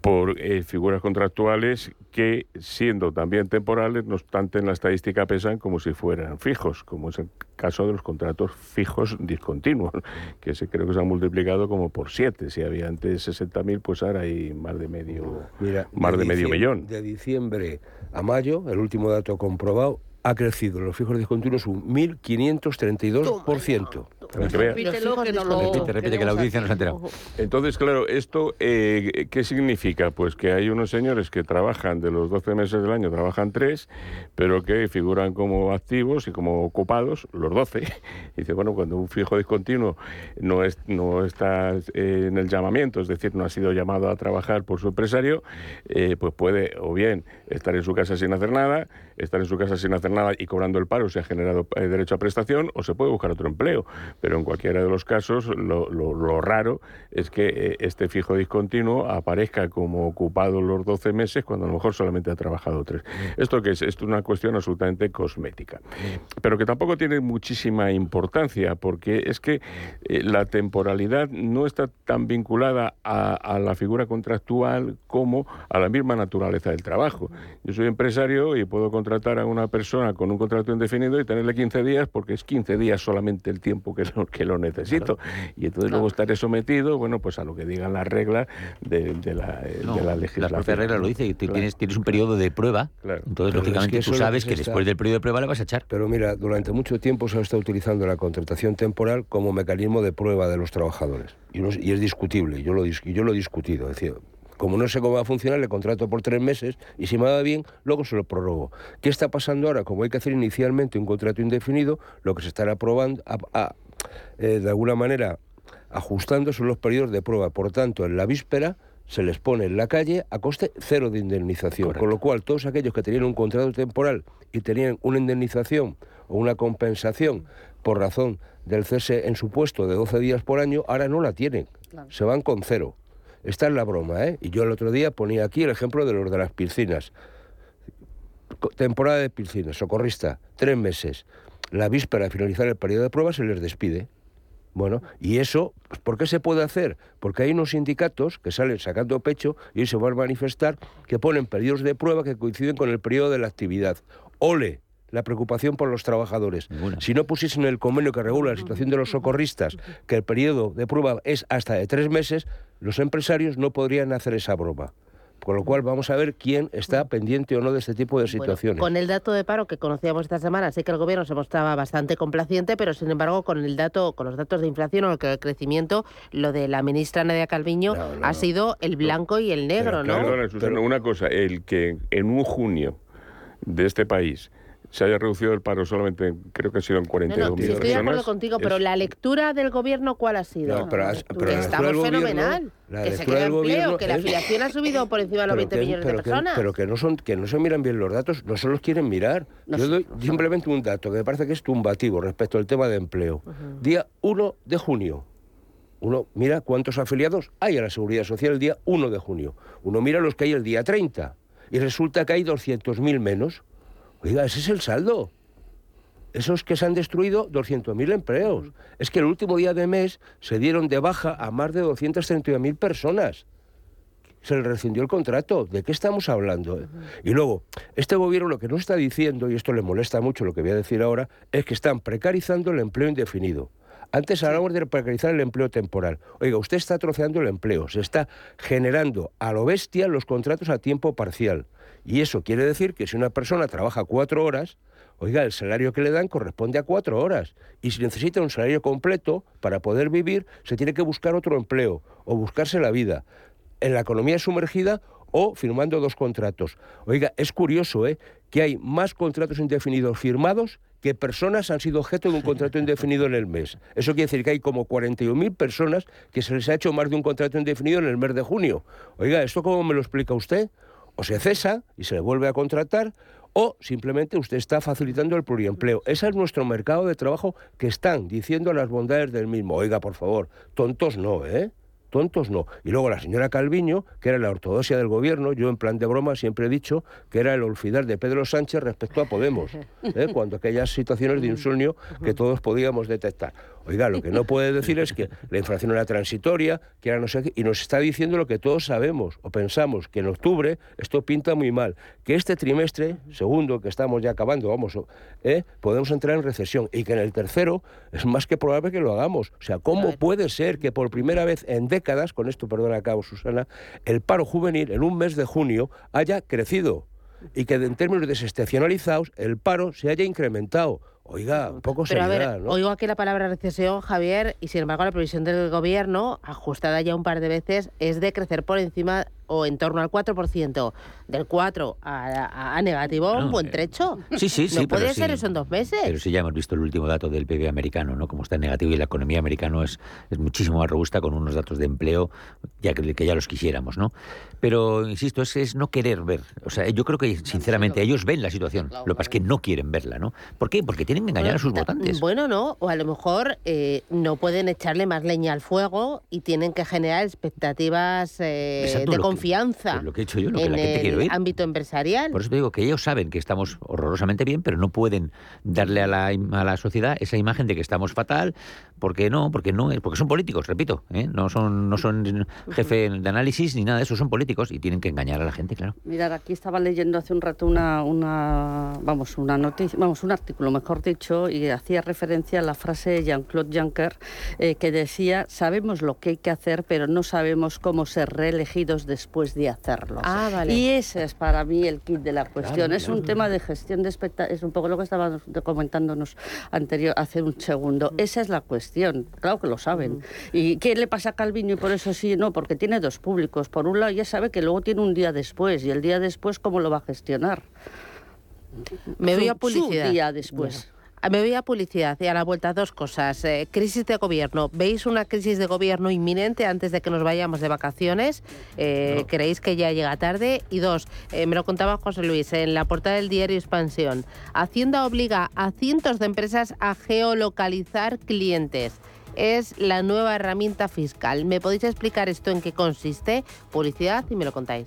por eh, figuras contractuales que, siendo también temporales, no obstante en la estadística pesan como si fueran fijos, como es el caso de los contratos fijos discontinuos, (laughs) que se creo que se han multiplicado como por siete. Si había antes 60.000, pues ahora hay más de medio, Mira, más de, medio millón. De diciembre a mayo, el último dato comprobado, ha crecido los fijos discontinuos un 1.532%. Para que vea. Repítelo, que no lo Repite, repite, que la audiencia no se ha enterado. Entonces, claro, ¿esto eh, qué significa? Pues que hay unos señores que trabajan de los 12 meses del año, trabajan 3, pero que figuran como activos y como ocupados los 12. Y (laughs) dice, bueno, cuando un fijo discontinuo no, es, no está eh, en el llamamiento, es decir, no ha sido llamado a trabajar por su empresario, eh, pues puede o bien estar en su casa sin hacer nada, estar en su casa sin hacer nada y cobrando el paro se ha generado eh, derecho a prestación, o se puede buscar otro empleo. Pero en cualquiera de los casos lo, raro es que eh, este fijo discontinuo aparezca como ocupado los 12 meses cuando a lo mejor solamente ha trabajado tres. ¿Esto que es? Esto es una cuestión absolutamente cosmética, pero que tampoco tiene muchísima importancia porque es que eh, la temporalidad no está tan vinculada a, a la figura contractual como a la misma naturaleza del trabajo. Yo soy empresario y puedo contratar a una persona con un contrato indefinido y tenerle 15 días porque es 15 días solamente el tiempo que (laughs) lo, que lo necesito. Y entonces luego estaré sometido, bueno, pues a lo que digan las reglas de, la, eh, de la legislación. La propia regla lo dice, y tienes, tienes un periodo de prueba, entonces lógicamente tú sabes que, después del periodo de prueba le vas a echar. Pero mira, durante mucho tiempo se ha estado utilizando la contratación temporal como mecanismo de prueba de los trabajadores. Y, y es discutible, yo lo, yo lo he discutido. Es decir, como no sé cómo va a funcionar, le contrato por tres meses y si me va bien, luego se lo prorrogo. ¿Qué está pasando ahora? Como hay que hacer inicialmente un contrato indefinido, lo que se estará probando, eh, de alguna manera, ajustando son los periodos de prueba. Por tanto, en la víspera se les pone en la calle a coste cero de indemnización. Con lo cual, todos aquellos que tenían un contrato temporal y tenían una indemnización o una compensación por razón del cese en su puesto de 12 días por año, ahora no la tienen. Se van con cero. Esta es la broma, ¿eh? Y yo el otro día ponía aquí el ejemplo de los de las piscinas. Temporada de piscinas, socorrista, tres meses. La víspera de finalizar el periodo de prueba se les despide. Bueno, y eso, pues, ¿por qué se puede hacer? Porque hay unos sindicatos que salen sacando pecho y se van a manifestar que ponen periodos de prueba que coinciden con el periodo de la actividad. ¡Ole! la preocupación por los trabajadores. Si no pusiesen el convenio que regula la situación de los socorristas, que el periodo de prueba es hasta de tres meses, los empresarios no podrían hacer esa broma. Con lo cual vamos a ver quién está pendiente o no de este tipo de situaciones. con el dato de paro que conocíamos esta semana, sé que el gobierno se mostraba bastante complaciente, pero sin embargo con el dato, con los datos de inflación o el crecimiento, lo de la ministra Nadia Calviño ha sido el blanco y el negro, ¿no? Susana, una cosa, el que en un junio de este país se haya reducido el paro solamente, creo que ha sido en 42 no, no, Estoy de acuerdo contigo, pero la lectura del gobierno, ¿cuál ha sido? estamos fenomenal, que se crea empleo, que la afiliación ha subido por encima de los 20 millones de personas. pero que no, son, que no se miran bien los datos, no se los quieren mirar. Yo doy simplemente un dato que me parece que es tumbativo respecto al tema de empleo. Día 1 de junio. Uno mira cuántos afiliados hay a la Seguridad Social el día 1 de junio. Uno mira los que hay el día 30 y resulta que hay 200.000 menos. Oiga, ese es el saldo. Esos que se han destruido 200.000 empleos. Es que el último día de mes se dieron de baja a más de 231.000 personas. Se les rescindió el contrato. ¿De qué estamos hablando? Y luego, este gobierno lo que no está diciendo, y esto le molesta mucho lo que voy a decir ahora, es que están precarizando el empleo indefinido. Antes hablábamos de precarizar el empleo temporal. Oiga, usted está troceando el empleo, se está generando a lo bestia los contratos a tiempo parcial. Y eso quiere decir que si una persona trabaja cuatro horas, oiga, el salario que le dan corresponde a cuatro horas. Y si necesita un salario completo para poder vivir, se tiene que buscar otro empleo o buscarse la vida en la economía sumergida o firmando dos contratos. Oiga, es curioso, ¿eh? Que hay más contratos indefinidos firmados que personas han sido objeto de un contrato (laughs) indefinido en el mes. Eso quiere decir que hay como 41.000 personas que se les ha hecho más de un contrato indefinido en el mes de junio. Oiga, ¿esto cómo me lo explica usted? o se cesa y se le vuelve a contratar, o simplemente usted está facilitando el pluriempleo. Ese es nuestro mercado de trabajo que están diciendo las bondades del mismo. Oiga, por favor, tontos no, ¿eh? Tontos no. Y luego la señora Calviño, que era la ortodoxia del gobierno, yo en plan de broma siempre he dicho que era el olvidar de Pedro Sánchez respecto a Podemos, ¿eh? (laughs) cuando aquellas situaciones de insomnio que todos podíamos detectar. Oiga, lo que no puede decir es que la inflación era transitoria, que era no sé qué, y nos está diciendo lo que todos sabemos o pensamos, que en octubre esto pinta muy mal, que este trimestre, segundo, que estamos ya acabando, vamos, ¿eh? podemos entrar en recesión y que en el tercero es más que probable que lo hagamos. O sea, ¿cómo puede ser que por primera vez en décadas, con esto perdona a cabo Susana, el paro juvenil en un mes de junio haya crecido y que en términos desestacionalizados el paro se haya incrementado? Oiga, un poco Pero a ver, oigo aquí la palabra recesión, Javier, y sin embargo la previsión del gobierno, ajustada ya un par de veces, es de crecer por encima o en torno al 4%, del 4 a, negativo, un buen trecho. Sí, sí, sí. No puede ser eso en dos meses. Pero sí ya hemos visto el último dato del PIB americano, ¿no? Como está en negativo y la economía americana es, es muchísimo más robusta con unos datos de empleo ya que, que ya los quisiéramos, ¿no? Pero, insisto, es, es, no querer ver. O sea, yo creo que, sinceramente, ellos ven la situación. Lo que pasa es que no quieren verla, ¿no? ¿Por qué? Porque tienen engañar a sus votantes. Bueno, no, o a lo mejor eh, no pueden echarle más leña al fuego y tienen que generar expectativas eh, de confianza pues lo que he hecho yo, lo que en la gente quiere el oír. ámbito empresarial. Por eso te digo que ellos saben que estamos horrorosamente bien, pero no pueden darle a la, a la sociedad esa imagen de que estamos fatal, porque no, porque no, porque son políticos, repito, ¿eh? no son no son jefe de análisis ni nada de eso, son políticos y tienen que engañar a la gente, claro. Mirar, aquí estaba leyendo hace un rato una, una vamos, una noticia, vamos, un artículo, mejor dicho, y hacía referencia a la frase de Jean-Claude Juncker eh, que decía, sabemos lo que hay que hacer, pero no sabemos cómo ser reelegidos después de hacerlo. Ah, vale. Y ese es para mí el kit de la cuestión. Claro, es un tema de gestión de expectativas, es un poco lo que estábamos comentándonos anterior, hace un segundo. Esa es la cuestión, claro que lo saben. ¿Y qué le pasa a Calviño? Y por eso sí, no, porque tiene dos públicos. Por un lado ya sabe que luego tiene un día después, y el día después, ¿cómo lo va a gestionar? Me voy a publicidad. Su día después. Me voy a publicidad y a la vuelta dos cosas. Eh, crisis de gobierno. ¿Veis una crisis de gobierno inminente antes de que nos vayamos de vacaciones? Eh, ¿Creéis que ya llega tarde? Y dos, eh, me lo contaba José Luis en la portada del diario Expansión. Hacienda obliga a cientos de empresas a geolocalizar clientes. Es la nueva herramienta fiscal. ¿Me podéis explicar esto en qué consiste? Publicidad y me lo contáis.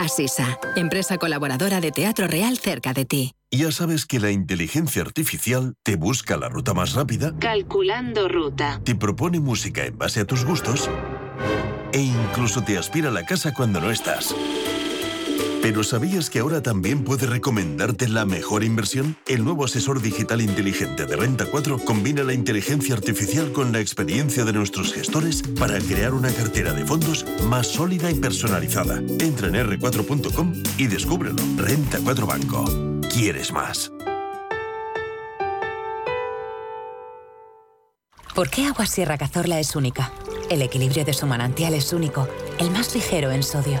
Asisa, empresa colaboradora de Teatro Real cerca de ti. Ya sabes que la inteligencia artificial te busca la ruta más rápida, Calculando ruta. te propone música en base a tus gustos e incluso te aspira a la casa cuando no estás. Pero ¿sabías que ahora también puede recomendarte la mejor inversión? El nuevo asesor digital inteligente de Renta 4 combina la inteligencia artificial con la experiencia de nuestros gestores para crear una cartera de fondos más sólida y personalizada. Entra en r4.com y descúbrelo. Renta 4 Banco. ¿Quieres más? ¿Por qué Agua Sierra Cazorla es única? El equilibrio de su manantial es único, el más ligero en sodio,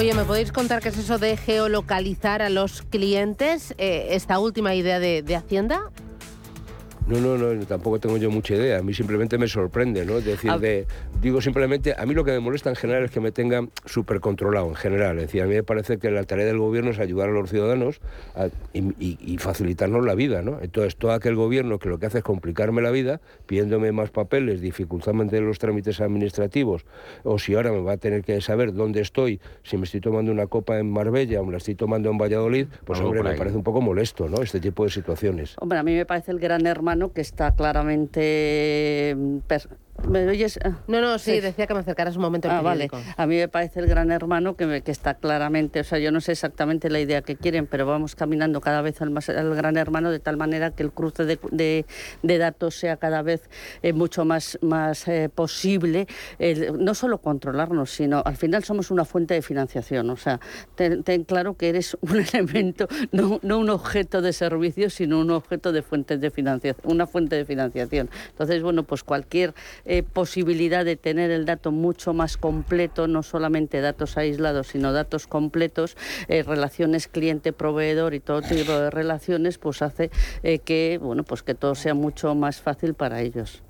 Oye, ¿me podéis contar qué es eso de geolocalizar a los clientes? Eh, esta última idea de, de Hacienda. No, no, no, tampoco tengo yo mucha idea. A mí simplemente me sorprende, ¿no? Es decir, de, digo simplemente, a mí lo que me molesta en general es que me tengan súper controlado, en general. Es decir, a mí me parece que la tarea del gobierno es ayudar a los ciudadanos y, facilitarnos la vida, ¿no? Entonces, todo aquel gobierno que lo que hace es complicarme la vida, pidiéndome más papeles, dificultándome los trámites administrativos, o si ahora me va a tener que saber dónde estoy, si me estoy tomando una copa en Marbella o me la estoy tomando en Valladolid, pues hombre, me parece un poco molesto, ¿no? Este tipo de situaciones. Hombre, a mí me parece el gran hermano que está claramente mm, ¿Me oyes? Ah, no, no, sí, decía que me acercaras un momento ah, vale. A mí me parece el gran hermano que, que, está claramente, o sea, yo no sé exactamente la idea que quieren, pero vamos caminando cada vez al, más, al gran hermano de tal manera que el cruce de, de, datos sea cada vez eh, mucho más, más eh, posible, no solo controlarnos, sino al final somos una fuente de financiación, o sea, ten, claro que eres un (laughs) elemento, no, no, un objeto de servicio, sino un objeto de fuentes de financiación, una fuente de financiación. Entonces, bueno, pues cualquier eh, posibilidad de tener el dato mucho más completo, no solamente datos aislados, sino datos completos, eh, relaciones cliente-proveedor y todo tipo de relaciones, pues hace eh, que, bueno, pues que todo sea mucho más fácil para ellos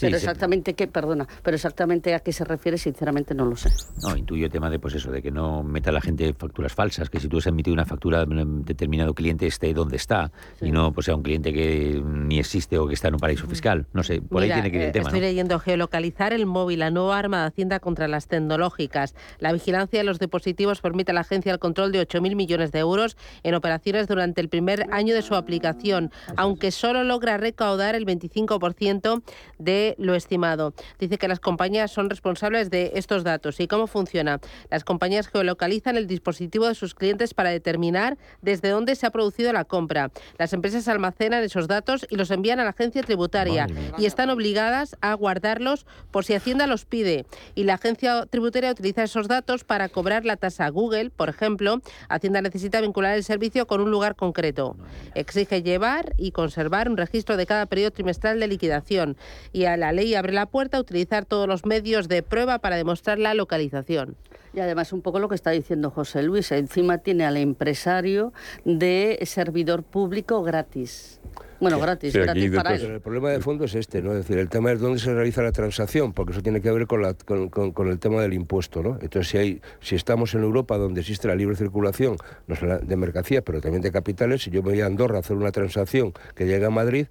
pero exactamente qué, perdona, pero exactamente a qué se refiere, sinceramente no lo sé. No, intuyo el tema de pues eso, de que no meta la gente facturas falsas, que si tú has emitido una factura a un determinado cliente esté donde está y no pues sea un cliente que ni existe o que está en un paraíso fiscal. No sé, por ahí tiene que ir el eh, tema. Estoy leyendo geolocalizar el móvil, la nueva arma de Hacienda contra las tecnológicas. La vigilancia de los dispositivos permite a la agencia el control de 8.000 millones de euros en operaciones durante el primer año de su aplicación, aunque solo logra recaudar el 25% de lo estimado. Dice que las compañías son responsables de estos datos. ¿Y cómo funciona? Las compañías geolocalizan el dispositivo de sus clientes para determinar desde dónde se ha producido la compra. Las empresas almacenan esos datos y los envían a la agencia tributaria y están obligadas a guardarlos por si Hacienda los pide. Y la agencia tributaria utiliza esos datos para cobrar la tasa Google, por ejemplo. Hacienda necesita vincular el servicio con un lugar concreto. Exige llevar y conservar un registro de cada periodo trimestral de liquidación y al la ley abre la puerta a utilizar todos los medios de prueba para demostrar la localización. Y además un poco lo que está diciendo José Luis, encima tiene al empresario de servidor público gratis. Bueno, gratis, gratis para Pero el problema de fondo es este, ¿no? Es decir, el tema es dónde se realiza la transacción, porque eso tiene que ver con, la, con, el tema del impuesto, ¿no? Entonces, si, hay, si estamos en Europa donde existe la libre circulación, no solo de mercancías, pero también de capitales, si yo me voy a Andorra a hacer una transacción que llega a Madrid,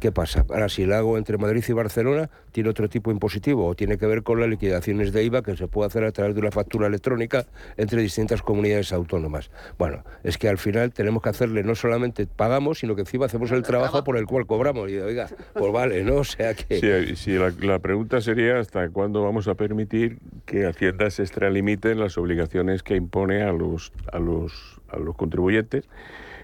¿Qué pasa? Ahora, si el hago entre Madrid y Barcelona, ¿tiene otro tipo impositivo o tiene que ver con las liquidaciones de IVA que se puede hacer a través de una factura electrónica entre distintas comunidades autónomas? Bueno, es que al final tenemos que hacerle, no solamente pagamos, sino que encima hacemos el trabajo por el cual cobramos. Y oiga, pues vale, ¿no? O sea que... Sí, la, la, pregunta sería hasta cuándo vamos a permitir que Hacienda se extralimite en las obligaciones que impone a los, a los, a los contribuyentes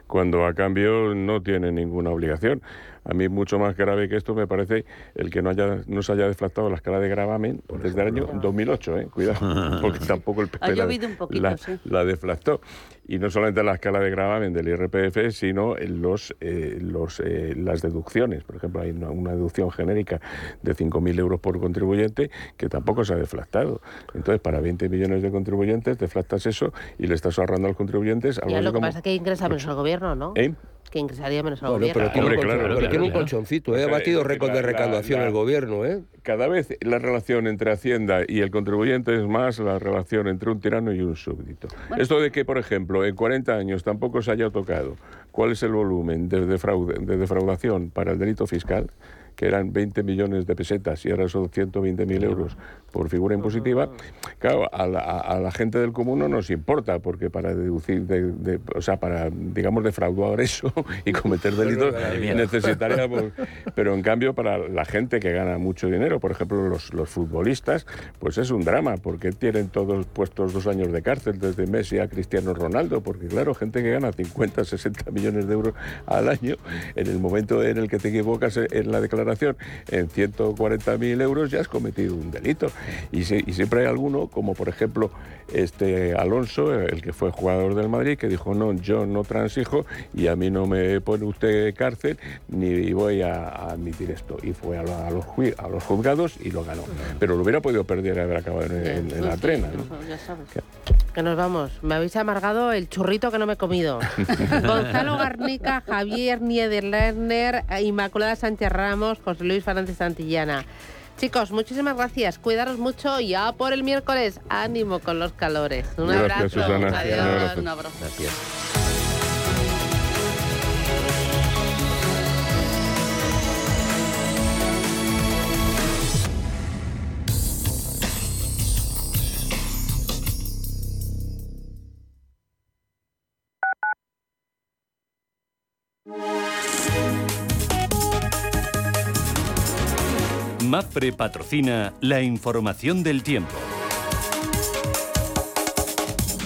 cuando a cambio no tiene ninguna obligación. A mí mucho más grave que esto me parece el que no haya no se haya deflactado la escala de gravamen desde el año 2008, ¿eh? cuidado, (laughs) porque tampoco el PP la, la, deflactó. Y no solamente la escala de gravamen del IRPF, sino en los, eh, los, eh, las deducciones. Por ejemplo, hay una, deducción genérica de 5.000 euros por contribuyente que tampoco se ha deflactado. Entonces, para 20 millones de contribuyentes, deflactas eso y le estás ahorrando a los contribuyentes algo lo que pasa es que ingresa menos al gobierno, ¿no? ¿Eh? que ingresaría menos al gobierno. Pero tiene, un, colchoncito, ¿eh? ha batido récord de recaudación el gobierno. ¿eh? Cada vez la relación entre Hacienda y el contribuyente es más la relación entre un tirano y un súbdito. Esto de que, por ejemplo, en 40 años tampoco se haya tocado cuál es el volumen de, de defraudación para el delito fiscal, que eran 20 millones de pesetas y ahora son 120.000 euros por figura impositiva, claro, a la, gente del común no nos importa, porque para deducir, de, o sea, para, digamos, defraudar eso y cometer delitos necesitaríamos... Pero en cambio, para la gente que gana mucho dinero, por ejemplo, los, los futbolistas, pues es un drama, porque tienen todos puestos dos años de cárcel, desde Messi a Cristiano Ronaldo, porque claro, gente que gana 50, 60 millones de euros al año, en el momento en el que te equivocas en la declaración declaración en 140.000 euros, ya has cometido un delito. Y, y siempre hay alguno, como por ejemplo este Alonso, el que fue jugador del Madrid, que dijo, no, yo no transijo y a mí no me pone usted cárcel ni voy a, admitir esto. Y fue a, los, a los juzgados y lo ganó. Pero lo hubiera podido perder haber acabado en, la trena. Que nos vamos. Me habéis amargado el churrito que no me he comido. (laughs) Gonzalo Garnica, Javier Niederlerner, Inmaculada Sánchez Ramos, José Luis Fernández Santillana. Chicos, muchísimas gracias. Cuidaros mucho y ya por el miércoles. Ánimo con los calores. Un abrazo. Adiós. Un abrazo. MAPRE patrocina la información del tiempo.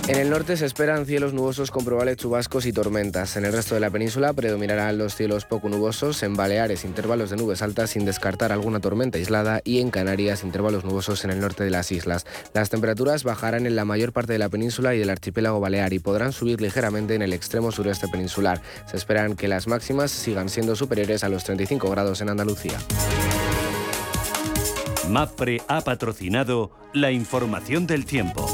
En el norte se esperan cielos nubosos con probables chubascos y tormentas. En el resto de la península predominarán los cielos poco nubosos, en Baleares intervalos de nubes altas sin descartar alguna tormenta aislada y en Canarias intervalos nubosos en el norte de las islas. Las temperaturas bajarán en la mayor parte de la península y del archipiélago balear y podrán subir ligeramente en el extremo sureste peninsular. Se esperan que las máximas sigan siendo superiores a los 35 grados en Andalucía. MAPRE ha patrocinado la información del tiempo.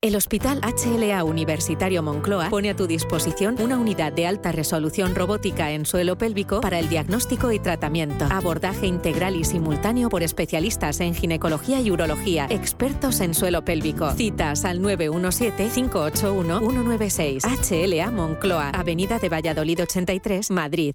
El Hospital HLA Universitario Moncloa pone a tu disposición una unidad de alta resolución robótica en suelo pélvico para el diagnóstico y tratamiento. Abordaje integral y simultáneo por especialistas en ginecología y urología, expertos en suelo pélvico. Citas al 917-581-196. HLA Moncloa, Avenida de Valladolid 83, Madrid.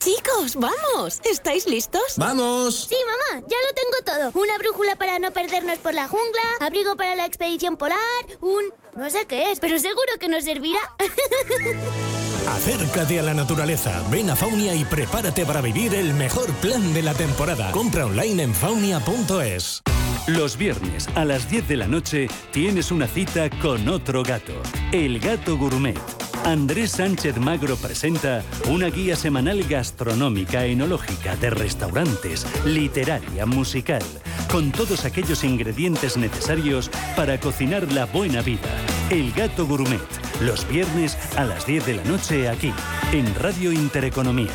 Chicos, vamos. ¿Estáis listos? ¡Vamos! Sí, mamá, ya lo tengo todo. Una brújula para no perdernos por la jungla, abrigo para la expedición polar, un... no sé qué es, pero seguro que nos servirá. (laughs) Acércate a la naturaleza, ven a Faunia y prepárate para vivir el mejor plan de la temporada. Compra online en faunia.es. Los viernes a las 10 de la noche tienes una cita con otro gato, el gato gourmet Andrés Sánchez Magro presenta una guía semanal gastronómica, enológica, de restaurantes, literaria, musical, con todos aquellos ingredientes necesarios para cocinar la buena vida. El Gato Gourmet, los viernes a las 10 de la noche aquí, en Radio Intereconomía.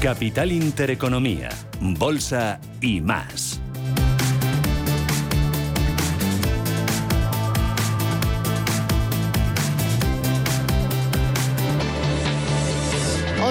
Capital Intereconomía, Bolsa y más.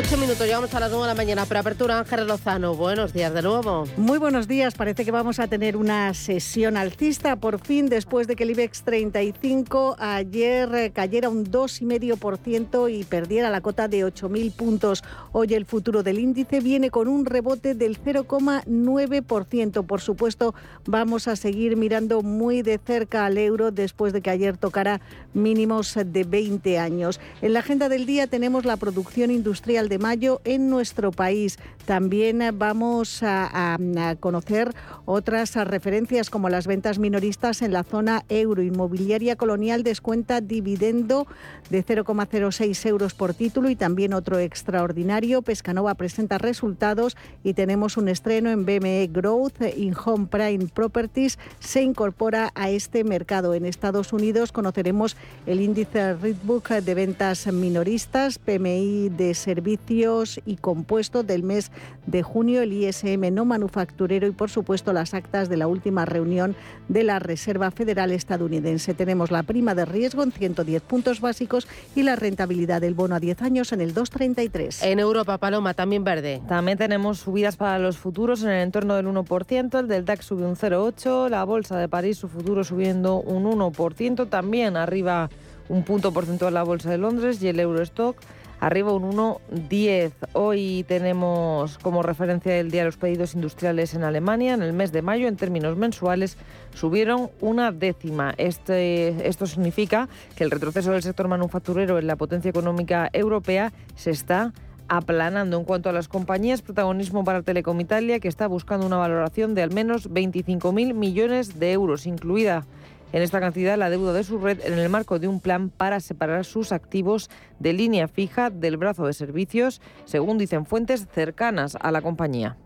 Ocho minutos, llegamos a las nueve de la mañana. Preapertura, Ángel Lozano. Buenos días de nuevo. Muy buenos días. Parece que vamos a tener una sesión alcista por fin después de que el IBEX 35 ayer eh, cayera un 2,5% y perdiera la cota de 8.000 puntos. Hoy el futuro del índice viene con un rebote del 0,9%. Por supuesto, vamos a seguir mirando muy de cerca al euro después de que ayer tocara mínimos de 20 años. En la agenda del día tenemos la producción industrial de mayo en nuestro país. También vamos a, conocer otras referencias como las ventas minoristas en la zona euro. Inmobiliaria Colonial descuenta dividendo de 0,06 euros por título y también otro extraordinario. Pescanova presenta resultados y tenemos un estreno en BME Growth. In Home Prime Properties se incorpora a este mercado. En Estados Unidos conoceremos el índice Redbook de ventas minoristas, PMI de servicios y compuestos del mes de junio, el ISM no manufacturero y, por supuesto, las actas de la última reunión de la Reserva Federal estadounidense. Tenemos la prima de riesgo en 110 puntos básicos y la rentabilidad del bono a 10 años en el 2,33. En Europa, Paloma, también verde. También tenemos subidas para los futuros en el entorno del 1%, el del DAX sube un 0,8%, la Bolsa de París, su futuro subiendo un 1%, también arriba un punto porcentual la Bolsa de Londres y el Eurostock arriba un 1,10. Hoy tenemos como referencia el día los pedidos industriales en Alemania. En el mes de mayo, en términos mensuales, subieron una décima. Este, esto significa que el retroceso del sector manufacturero en la potencia económica europea se está aplanando en cuanto a las compañías, protagonismo para Telecom Italia, que está buscando una valoración de al menos 25.000 millones de euros, incluida en esta cantidad la deuda de su red en el marco de un plan para separar sus activos de línea fija del brazo de servicios, según dicen fuentes cercanas a la compañía.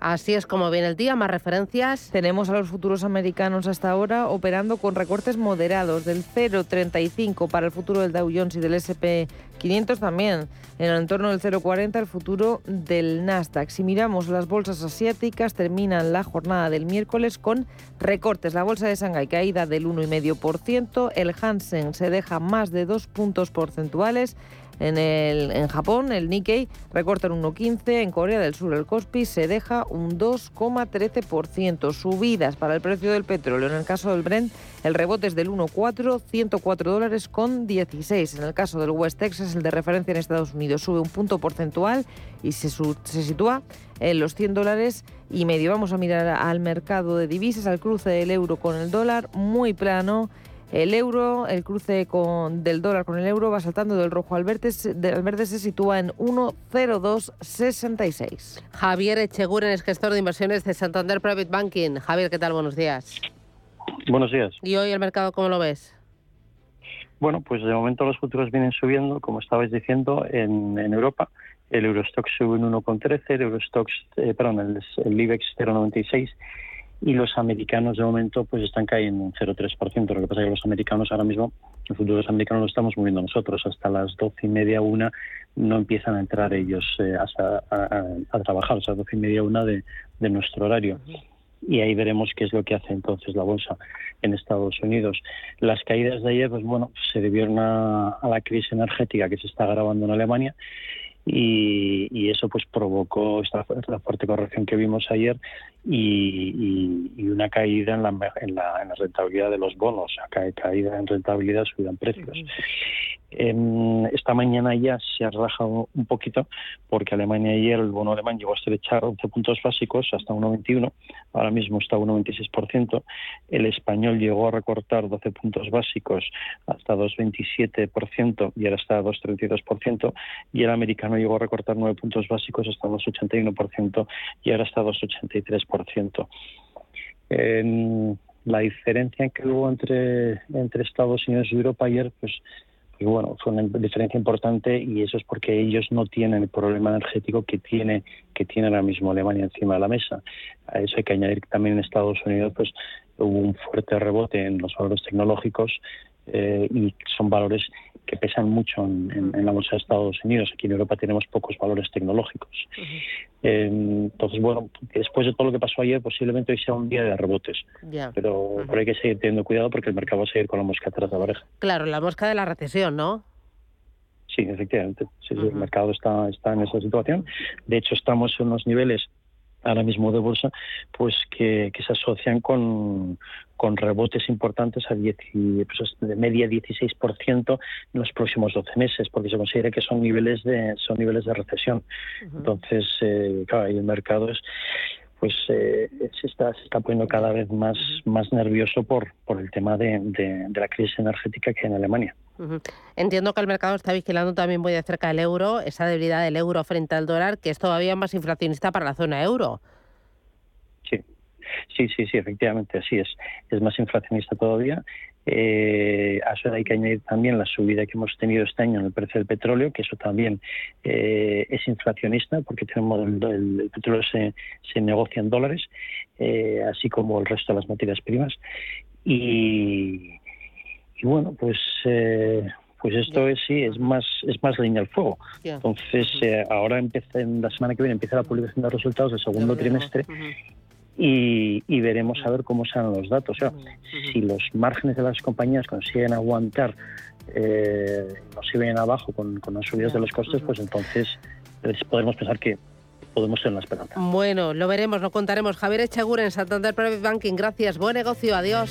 Así es como viene el día, más referencias. Tenemos a los futuros americanos hasta ahora operando con recortes moderados del 0,35 para el futuro del Dow Jones y del SP500 también. En el entorno del 0,40 el futuro del Nasdaq. Si miramos las bolsas asiáticas, terminan la jornada del miércoles con recortes. La bolsa de Shanghái caída del 1,5%, el Hansen se deja más de dos puntos porcentuales. En, el, en Japón, el Nikkei recorta un 1,15. En Corea del Sur, el Kospi se deja un 2,13%. Subidas para el precio del petróleo. En el caso del Brent, el rebote es del 1,4, 104 dólares con 16. En el caso del West Texas, el de referencia en Estados Unidos, sube un punto porcentual y se, se sitúa en los 100 dólares y medio. Vamos a mirar al mercado de divisas, al cruce del euro con el dólar, muy plano. El euro, el cruce con, del dólar con el euro va saltando del rojo al verde, del verde se sitúa en 1,0266. Javier Echeguren es gestor de inversiones de Santander Private Banking. Javier, ¿qué tal? Buenos días. Buenos días. ¿Y hoy el mercado cómo lo ves? Bueno, pues de momento los futuros vienen subiendo, como estabais diciendo, en, en Europa. El Eurostox sube un 1,13, el Eurostox, eh, perdón, el, el IBEX 0,96 y los americanos de momento pues están cayendo un 0,3%. Lo que pasa es que los americanos ahora mismo, el futuro de los americanos lo estamos moviendo nosotros. Hasta las doce y media, una, no empiezan a entrar ellos eh, hasta a, trabajar, o sea, doce y media, una de, de nuestro horario. Y ahí veremos qué es lo que hace entonces la bolsa en Estados Unidos. Las caídas de ayer, pues bueno, se debieron a, a la crisis energética que se está agravando en Alemania y, eso pues provocó esta, fuerte corrección que vimos ayer y, una caída en la, en la, en, la, rentabilidad de los bonos, caída en rentabilidad, subida en precios. Esta mañana ya se ha rajado un poquito porque Alemania ayer el bono alemán llegó a estrechar 11 puntos básicos hasta 1,21, ahora mismo está a 1,26%, el español llegó a recortar 12 puntos básicos hasta 2,27% y ahora está a 2,32% y el americano llegó a recortar 9 puntos básicos hasta 2,81% y ahora está a 2,83%. la diferencia que hubo entre Estados Unidos y Europa ayer, pues y bueno, fue una diferencia importante y eso es porque ellos no tienen el problema energético que tiene que tiene ahora mismo Alemania encima de la mesa. A eso hay que añadir que también en Estados Unidos pues hubo un fuerte rebote en los valores tecnológicos eh, y son valores que pesan mucho en, la bolsa de Estados Unidos. Aquí en Europa tenemos pocos valores tecnológicos. Eh, entonces, bueno, después de todo lo que pasó ayer, posiblemente hoy sea un día de rebotes. Pero, hay que seguir teniendo cuidado porque el mercado va a seguir con la mosca atrás de la oreja. Claro, la mosca de la recesión, ¿no? Sí, efectivamente. Sí, El mercado está, está en esa situación. De hecho, estamos en unos niveles ahora mismo de bolsa, pues que, se asocian con, con rebotes importantes a pues, de media 16% en los próximos 12 meses, porque se considera que son niveles de son niveles de recesión. Entonces, eh, claro, el mercado es pues eh, se está se está poniendo cada vez más más nervioso por por el tema de, de, la crisis energética que hay en Alemania. Entiendo que el mercado está vigilando también muy de cerca el euro, esa debilidad del euro frente al dólar, que es todavía más inflacionista para la zona euro. Sí, sí, sí, sí, efectivamente, así es. Es más inflacionista todavía. Eh, a eso hay que añadir también la subida que hemos tenido este año en el precio del petróleo, que eso también eh, es inflacionista, porque tenemos el, petróleo se, se, negocia en dólares, eh, así como el resto de las materias primas. Y, y bueno, pues eh, pues esto es sí es más es más leña al fuego. Entonces eh, ahora empieza en la semana que viene empieza la publicación de resultados del segundo trimestre y, veremos a ver cómo salen los datos. O sea, si los márgenes de las compañías consiguen aguantar eh, no se ven abajo con, con las subidas de los costes, pues entonces podemos pensar que podemos ser la esperanza. Bueno, lo veremos, lo contaremos. Javier Echegur en Santander Private Banking. Gracias, buen negocio, adiós.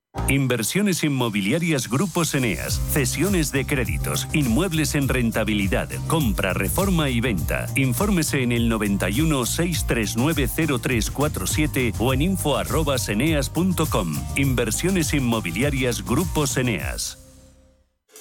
Inversiones inmobiliarias Grupos Eneas, cesiones de créditos, inmuebles en rentabilidad, compra, reforma y venta. Infórmese en el 91 639 0347 o en info@eneas.com. Inversiones inmobiliarias Grupos Eneas.